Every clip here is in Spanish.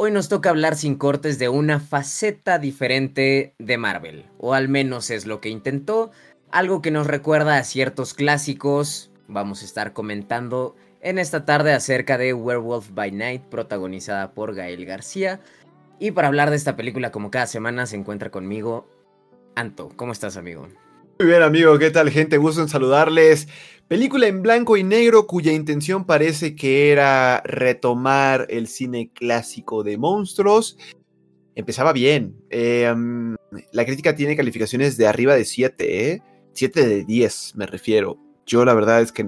Hoy nos toca hablar sin cortes de una faceta diferente de Marvel, o al menos es lo que intentó, algo que nos recuerda a ciertos clásicos. Vamos a estar comentando en esta tarde acerca de Werewolf by Night, protagonizada por Gael García. Y para hablar de esta película, como cada semana, se encuentra conmigo Anto. ¿Cómo estás, amigo? Muy bien, amigo. ¿Qué tal, gente? Gusto en saludarles. Película en blanco y negro cuya intención parece que era retomar el cine clásico de monstruos. Empezaba bien. Em, la crítica tiene calificaciones de arriba de 7, ¿eh? 7 de 10 me refiero. Yo la verdad es que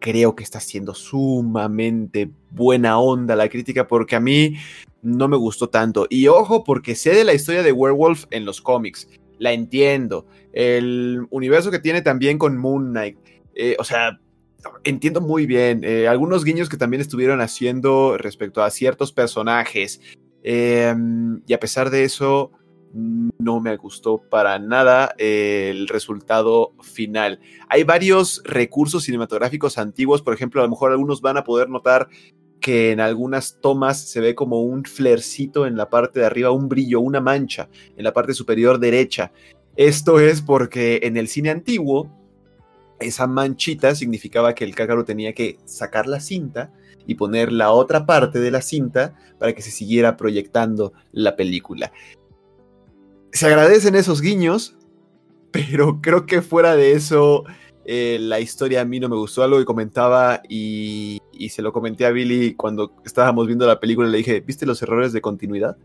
creo que está siendo sumamente buena onda la crítica porque a mí no me gustó tanto. Y ojo, porque sé de la historia de Werewolf en los cómics. La entiendo. El universo que tiene también con Moon Knight eh, o sea, entiendo muy bien. Eh, algunos guiños que también estuvieron haciendo respecto a ciertos personajes. Em, y a pesar de eso, no me gustó para nada eh, el resultado final. Hay varios recursos cinematográficos antiguos, por ejemplo, a lo mejor algunos van a poder notar que en algunas tomas se ve como un flercito en la parte de arriba, un brillo, una mancha en la parte superior derecha. Esto es porque en el cine antiguo esa manchita significaba que el cácaro tenía que sacar la cinta y poner la otra parte de la cinta para que se siguiera proyectando la película. Se agradecen esos guiños, pero creo que fuera de eso, eh, la historia a mí no me gustó. Algo que comentaba y, se lo comenté a Billy cuando estábamos viendo la película. Le dije, ¿viste los errores de continuidad?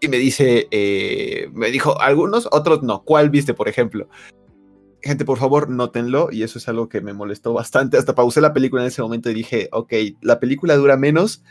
Y me dice, eh, me dijo, algunos, otros no. ¿Cuál viste, por ejemplo? gente, por favor, nótenlo. Y eso es algo que me molestó bastante. Hasta pausé la película en ese momento y dije, ok, la película dura menos,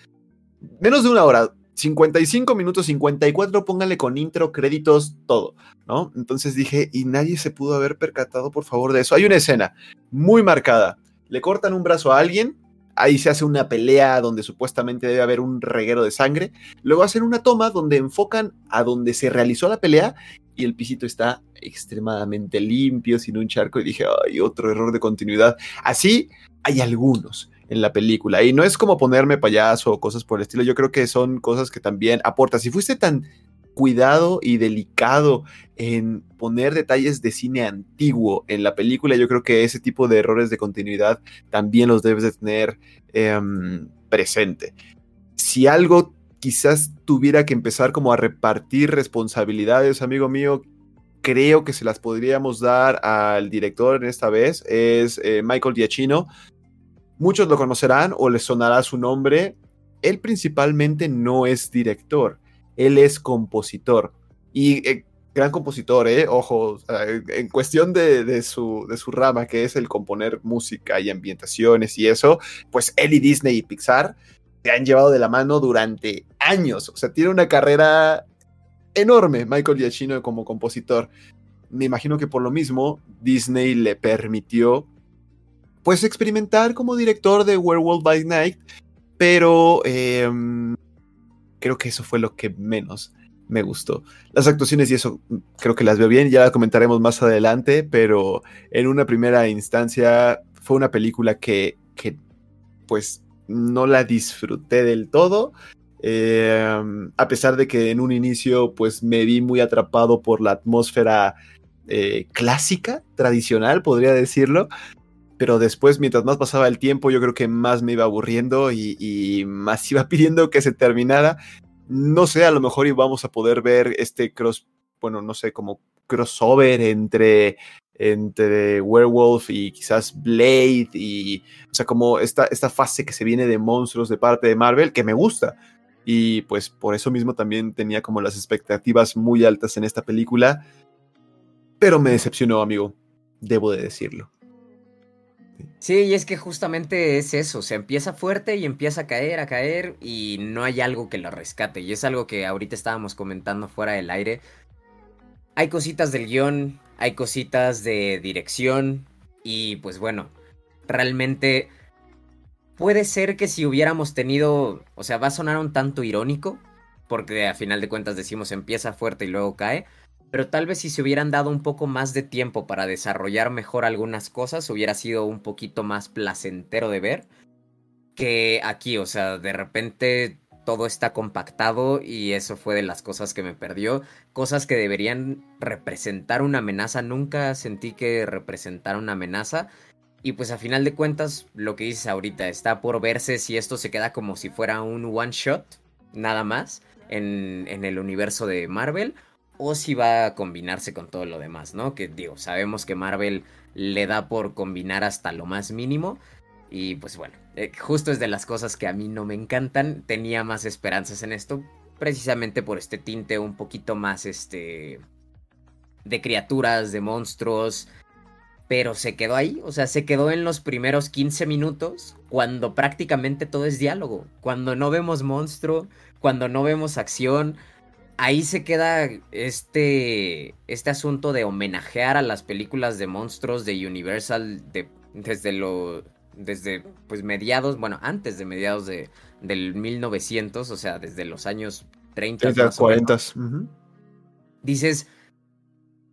menos de una hora. 55 minutos, 54, pónganle con intro, créditos, todo, ¿no? Entonces dije, y nadie se pudo haber percatado, por favor, de eso. Hay una escena muy marcada. Le cortan un brazo a alguien, ahí se hace una pelea donde supuestamente debe haber un reguero de sangre. Luego hacen una toma donde enfocan a donde se realizó la pelea y el pisito está extremadamente limpio, sin un charco, y dije, ay, otro error de continuidad. Así hay algunos en la película, y no es como ponerme payaso o cosas por el estilo, yo creo que son cosas que también aportan. Si fuiste tan cuidado y delicado en poner detalles de cine antiguo en la película, yo creo que ese tipo de errores de continuidad también los debes de tener em, presente. Si algo quizás tuviera que empezar como a repartir responsabilidades, amigo mío, creo que se las podríamos dar al director en esta vez, es eh, Michael Giacchino. Muchos lo conocerán o les sonará su nombre. Él principalmente no es director, él es compositor. Y eh, gran compositor, ¿eh? Ojo, en cuestión de, su, de su rama, que es el componer música y ambientaciones y eso, pues él y Disney y Pixar se han llevado de la mano durante años. O sea, tiene una carrera enorme Michael Giacchino como compositor. Me imagino que por lo mismo Disney le permitió pues experimentar como director de Werewolf by Night, pero em, creo que eso fue lo que menos me gustó. Las actuaciones y eso creo que las veo bien, ya las comentaremos más adelante, pero en una primera instancia fue una película que, que pues no la disfruté del todo. Em, a pesar de que en un inicio pues me vi muy atrapado por la atmósfera eh, clásica, tradicional, podría decirlo. Pero después, mientras más pasaba el tiempo, yo creo que más me iba aburriendo y, más iba pidiendo que se terminara. No sé, a lo mejor íbamos a poder ver este cross, bueno, no sé, como crossover entre entre Werewolf y quizás Blade y, o sea, como esta, esta fase que se viene de monstruos de parte de Marvel, que me gusta. Y pues por eso mismo también tenía como las expectativas muy altas en esta película, pero me decepcionó, amigo, debo de decirlo. Sí, y es que justamente es eso, o sea, empieza fuerte y empieza a caer, a caer y no hay algo que lo rescate. Y es algo que ahorita estábamos comentando fuera del aire. Hay cositas del guion, hay cositas de dirección y pues bueno, realmente puede ser que si hubiéramos tenido, o sea, va a sonar un tanto irónico, porque a final de cuentas decimos empieza fuerte y luego cae, pero tal vez si se hubieran dado un poco más de tiempo para desarrollar mejor algunas cosas, hubiera sido un poquito más placentero de ver que aquí, o sea, de repente todo está compactado y eso fue de las cosas que me perdió. Cosas que deberían representar una amenaza. Nunca sentí que representara una amenaza. Y pues a final de cuentas, lo que dices ahorita, está por verse si esto se queda como si fuera un one shot, nada más, en, en el universo de Marvel, o si va a combinarse con todo lo demás, ¿no? Que digo, sabemos que Marvel le da por combinar hasta lo más mínimo. Y pues bueno, eh, justo es de las cosas que a mí no me encantan. Tenía más esperanzas en esto, precisamente por este tinte un poquito más, este, de criaturas, de monstruos. Pero se quedó ahí, o sea, se quedó en los primeros 15 minutos, cuando prácticamente todo es diálogo, cuando no vemos monstruo, cuando no vemos acción, ahí se queda este, este asunto de homenajear a las películas de monstruos de Universal de, desde lo desde pues mediados, bueno, antes de mediados de, del 1900, o sea, desde los años 30. 30 40. Dices,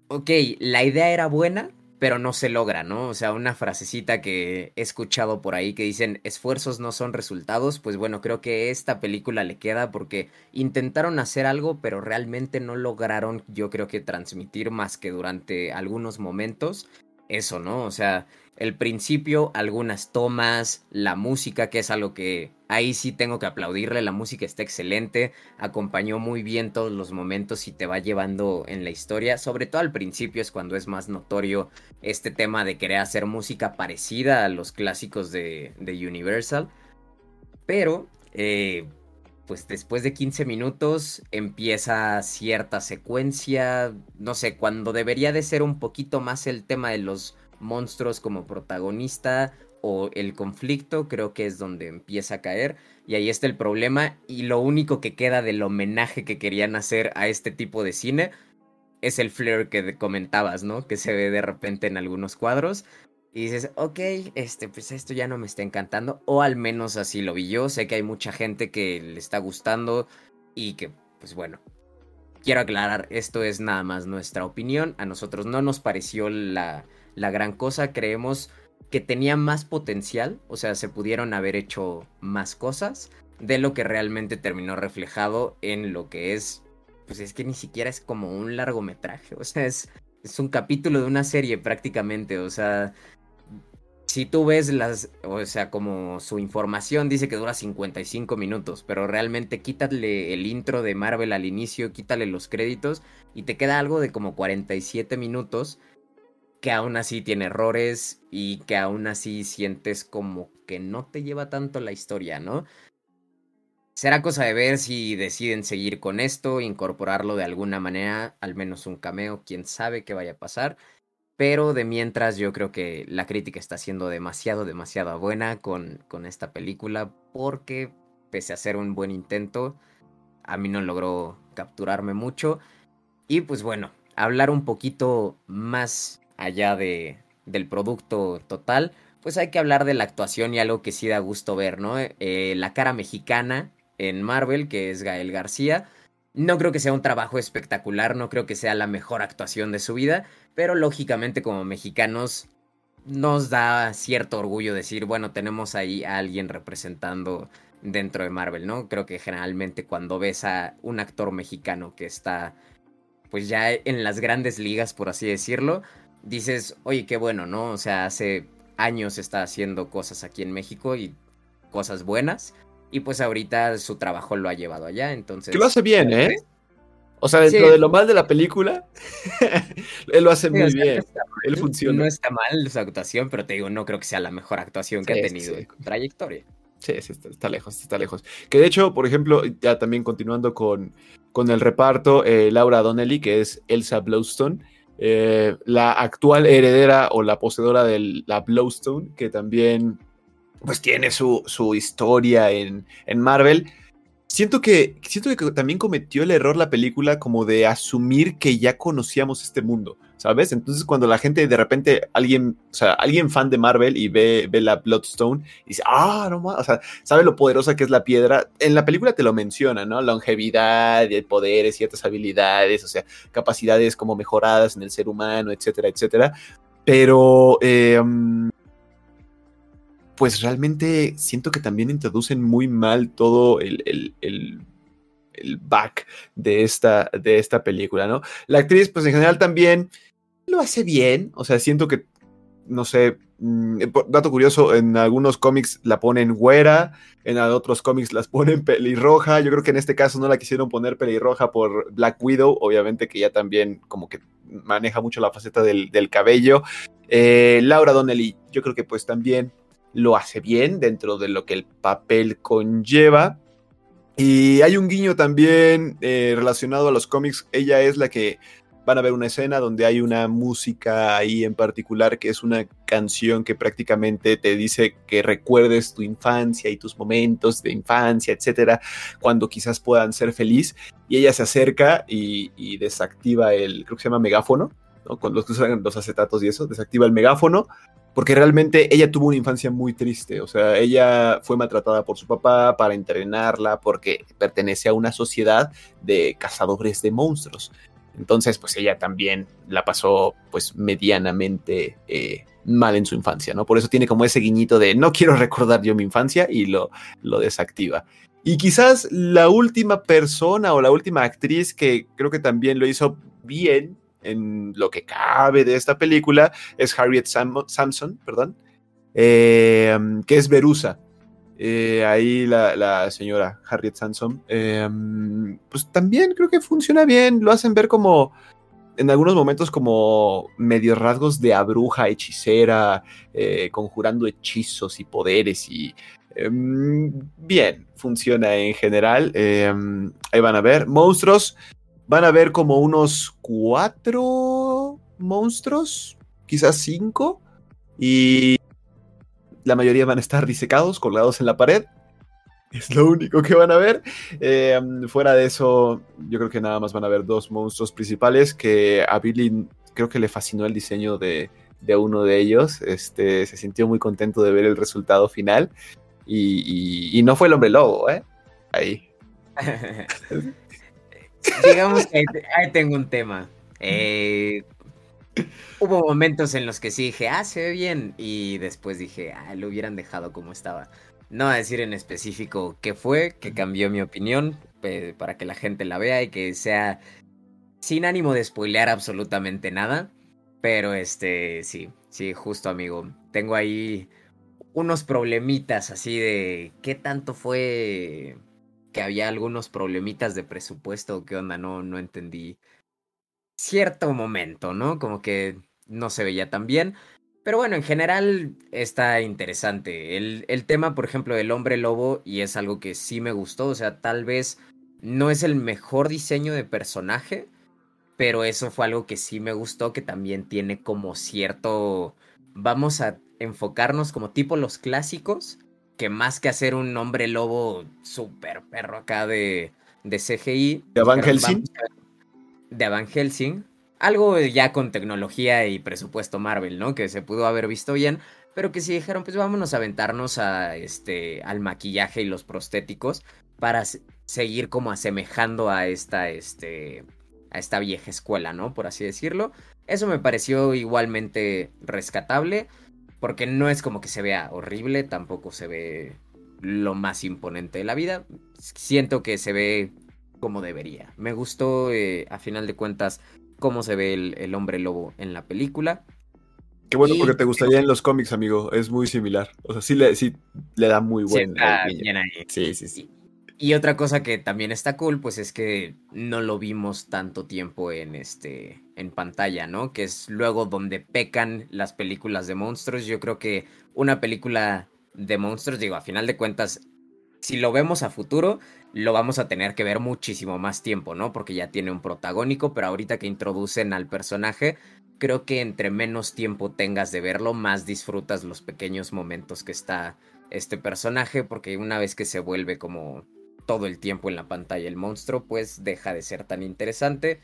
ok, la idea era buena, pero no se logra, ¿no? O sea, una frasecita que he escuchado por ahí que dicen, esfuerzos no son resultados, pues bueno, creo que esta película le queda porque intentaron hacer algo, pero realmente no lograron, yo creo que transmitir más que durante algunos momentos eso, ¿no? O sea, el principio, algunas tomas, la música, que es algo que ahí sí tengo que aplaudirle, la música está excelente, acompañó muy bien todos los momentos y te va llevando en la historia, sobre todo al principio es cuando es más notorio este tema de querer hacer música parecida a los clásicos de, Universal, pero... Eh, pues después de 15 minutos empieza cierta secuencia, no sé, cuando debería de ser un poquito más el tema de los monstruos como protagonista o el conflicto, creo que es donde empieza a caer y ahí está el problema y lo único que queda del homenaje que querían hacer a este tipo de cine es el flair que comentabas, ¿no? Que se ve de repente en algunos cuadros y dices, ok, este, pues esto ya no me está encantando, o al menos así lo vi yo, sé que hay mucha gente que le está gustando y que, pues bueno, quiero aclarar, esto es nada más nuestra opinión, a nosotros no nos pareció la la gran cosa. Creemos que tenía más potencial, o sea, se pudieron haber hecho más cosas de lo que realmente terminó reflejado en lo que es, pues es que ni siquiera es como un largometraje, o sea, es, es un capítulo de una serie prácticamente, o sea, si tú ves las, o sea, como su información dice que dura 55 minutos, pero realmente quítale el intro de Marvel al inicio, quítale los créditos y te queda algo de como 47 minutos que aún así tiene errores y que aún así sientes como que no te lleva tanto la historia, ¿no? Será cosa de ver si deciden seguir con esto, incorporarlo de alguna manera, al menos un cameo, quién sabe qué vaya a pasar. Pero de mientras yo creo que la crítica está siendo demasiado, demasiado buena con, con esta película porque pese a ser un buen intento, a mí no logró capturarme mucho. Y pues bueno, hablar un poquito más allá de, del producto total, pues hay que hablar de la actuación y algo que sí da gusto ver, ¿no? Eh, la cara mexicana en Marvel, que es Gael García. No creo que sea un trabajo espectacular, no creo que sea la mejor actuación de su vida, pero lógicamente como mexicanos nos da cierto orgullo decir, bueno, tenemos ahí a alguien representando dentro de Marvel, ¿no? Creo que generalmente cuando ves a un actor mexicano que está pues ya en las grandes ligas, por así decirlo, dices, oye, qué bueno, ¿no? O sea, hace años está haciendo cosas aquí en México y cosas buenas. Y pues ahorita su trabajo lo ha llevado allá, entonces... Que lo hace bien, ¿eh? O sea, dentro de lo mal de la película, él lo hace muy bien. él funciona. No está mal su actuación, pero te digo, no creo que sea la mejor actuación que ha tenido en trayectoria. Sí, sí, está, lejos, está lejos. Que de hecho, por ejemplo, ya también continuando con, con el reparto, eh, Laura Donnelly, que es Elsa Blowstone, eh, la actual heredera o la poseedora de la Blowstone, que también pues tiene su, su historia en, en Marvel. Siento que, siento que también cometió el error la película como de asumir que ya conocíamos este mundo. ¿sabes? Entonces cuando la gente de repente, alguien, o sea, alguien fan de Marvel y ve, ve la Bloodstone y dice, ah, no más, o sea, sabe lo poderosa que es la piedra, en la película te lo menciona, ¿no? Longevidad, poderes, ciertas habilidades, o sea, capacidades como mejoradas en el ser humano, etcétera, etcétera. Pero... Eh, pues realmente siento que también introducen muy mal todo el, el, el, back de esta, de esta película, ¿no? La actriz, pues en general también lo hace bien, o sea, siento que, no sé, mm, dato curioso, en algunos cómics la ponen güera, en otros cómics las ponen pelirroja, yo creo que en este caso no la quisieron poner pelirroja por Black Widow, obviamente que ya también como que maneja mucho la faceta del, del cabello. Eh, Laura Donnelly, yo creo que pues también lo hace bien dentro de lo que el papel conlleva. Y hay un guiño también eh, relacionado a los cómics. Ella es la que van a ver una escena donde hay una música ahí en particular que es una canción que prácticamente te dice que recuerdes tu infancia y tus momentos de infancia, etcétera, cuando quizás puedan ser feliz. Y ella se acerca y, desactiva el, creo que se llama megáfono, con los que usan los acetatos y eso, desactiva el megáfono, porque realmente ella tuvo una infancia muy triste, o sea, ella fue maltratada por su papá para entrenarla, porque pertenece a una sociedad de cazadores de monstruos. Entonces, pues ella también la pasó, pues, medianamente eh, mal en su infancia, ¿no? Por eso tiene como ese guiñito de no quiero recordar yo mi infancia y lo, lo desactiva. Y quizás la última persona o la última actriz que creo que también lo hizo bien en lo que cabe de esta película es Harriet Samson, perdón, eh, que es Verusa. Eh, ahí la, señora Harriet Samson, eh, pues también creo que funciona bien, lo hacen ver como en algunos momentos como medio rasgos de abruja, hechicera, conjurando hechizos y poderes y bien, funciona en general. ahí van a ver. Monstruos, van a ver como unos cuatro monstruos, quizás cinco, y la mayoría van a estar disecados, colgados en la pared. Es lo único que van a ver. Eh, fuera de eso, yo creo que nada más van a ver dos monstruos principales que a Billy creo que le fascinó el diseño de, uno de ellos. Este, se sintió muy contento de ver el resultado final. Y, y no fue el hombre lobo, ¿eh? Ahí. Digamos que ahí tengo un tema. Eh, hubo momentos en los que sí dije, ah, se ve bien. Y después dije, ah, lo hubieran dejado como estaba. No a decir en específico qué fue, que cambió mi opinión, para que la gente la vea y que sea sin ánimo de spoilear absolutamente nada. Pero este, sí, sí, justo amigo. Tengo ahí unos problemitas así de qué tanto fue había algunos problemitas de presupuesto, qué onda, no, no entendí cierto momento, ¿no? Como que no se veía tan bien. Pero bueno, en general está interesante. El, el, tema, por ejemplo, del hombre lobo, y es algo que sí me gustó, o sea, tal vez no es el mejor diseño de personaje, pero eso fue algo que sí me gustó, que también tiene como cierto... Vamos a enfocarnos como tipo los clásicos, que más que hacer un hombre lobo super perro acá de, de CGI. ¿De Van Helsing? De Van Helsing. Algo ya con tecnología y presupuesto Marvel, ¿no? Que se pudo haber visto bien. Pero que sí dijeron, pues vámonos a aventarnos a este, al maquillaje y los prostéticos para seguir como asemejando a esta, este, a esta vieja escuela, ¿no? Por así decirlo. Eso me pareció igualmente rescatable. Porque no es como que se vea horrible, tampoco se ve lo más imponente de la vida. Siento que se ve como debería. Me gustó, eh, a final de cuentas, cómo se ve el, hombre lobo en la película. Qué bueno, porque te gustaría en los cómics, amigo. Es muy similar. O sea, sí le, sí le da muy buen. Sí, sí, sí. Y otra cosa que también está cool, pues es que no lo vimos tanto tiempo en este en pantalla, ¿no? Que es luego donde pecan las películas de monstruos. Yo creo que una película de monstruos, digo, a final de cuentas, si lo vemos a futuro, lo vamos a tener que ver muchísimo más tiempo, ¿no? Porque ya tiene un protagónico, pero ahorita que introducen al personaje, creo que entre menos tiempo tengas de verlo, más disfrutas los pequeños momentos que está este personaje, porque una vez que se vuelve como todo el tiempo en la pantalla el monstruo, pues deja de ser tan interesante.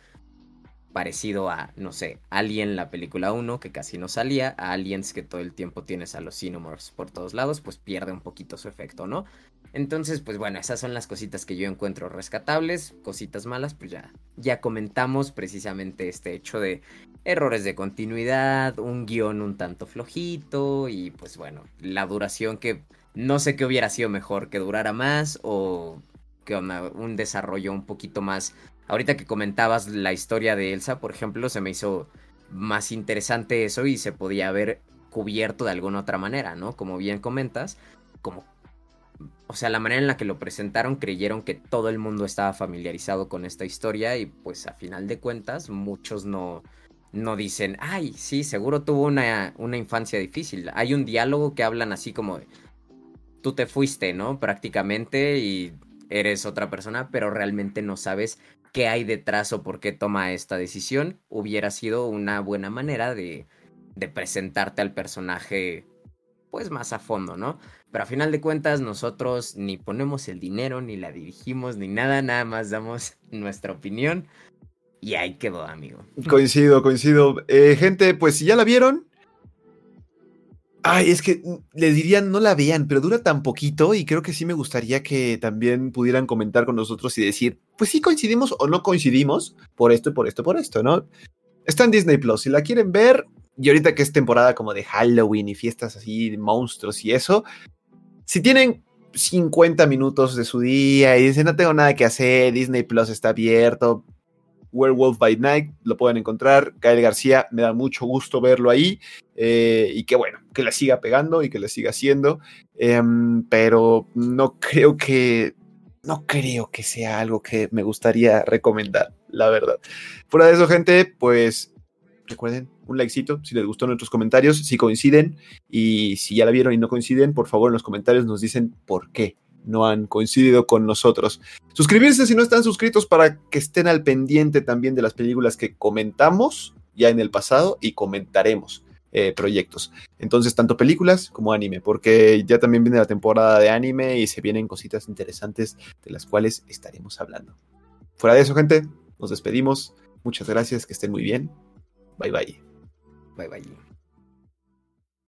Parecido a, no sé, Alien, la película 1, que casi no salía, a Aliens, que todo el tiempo tienes a los Xenomorphs por todos lados, pues pierde un poquito su efecto, ¿no? Entonces, pues bueno, esas son las cositas que yo encuentro rescatables, cositas malas, pues ya, ya comentamos precisamente este hecho de errores de continuidad, un guion un tanto flojito y pues bueno, la duración que no sé qué hubiera sido mejor, que durara más o que un desarrollo un poquito más. Ahorita que comentabas la historia de Elsa, por ejemplo, se me hizo más interesante eso y se podía haber cubierto de alguna otra manera, ¿no? Como bien comentas, como o sea, la manera en la que lo presentaron creyeron que todo el mundo estaba familiarizado con esta historia y pues a final de cuentas muchos no, no dicen, ay, sí, seguro tuvo una, una infancia difícil. Hay un diálogo que hablan así como tú te fuiste, ¿no? Prácticamente y eres otra persona, pero realmente no sabes qué hay detrás o por qué toma esta decisión. Hubiera sido una buena manera de, de presentarte al personaje pues más a fondo, ¿no? Pero a final de cuentas nosotros ni ponemos el dinero, ni la dirigimos, ni nada, nada más damos nuestra opinión. Y ahí quedó, amigo. Coincido, coincido. Eh, gente, pues si ya la vieron. Ay, es que les dirían no la vean, pero dura tan poquito y creo que sí me gustaría que también pudieran comentar con nosotros y decir, pues sí coincidimos o no coincidimos por esto por esto, por esto, ¿no? Está en Disney Plus. Si la quieren ver, y ahorita que es temporada como de Halloween y fiestas así, de monstruos y eso, si tienen 50 minutos de su día y dicen no tengo nada que hacer, Disney Plus está abierto, Werewolf by Night, lo pueden encontrar. Gael García, me da mucho gusto verlo ahí. Eh, y que bueno, que la siga pegando y que la siga haciendo. Em, pero no creo que. No creo que sea algo que me gustaría recomendar, la verdad. Fuera de eso, gente, pues recuerden, un likecito si les gustó nuestros comentarios, si coinciden y si ya la vieron y no coinciden, por favor en los comentarios nos dicen por qué no han coincidido con nosotros. Suscribirse si no están suscritos para que estén al pendiente también de las películas que comentamos ya en el pasado y comentaremos eh, proyectos. Entonces, tanto películas como anime, porque ya también viene la temporada de anime y se vienen cositas interesantes de las cuales estaremos hablando. Fuera de eso, gente, nos despedimos. Muchas gracias, que estén muy bien. Bye bye. Bye bye.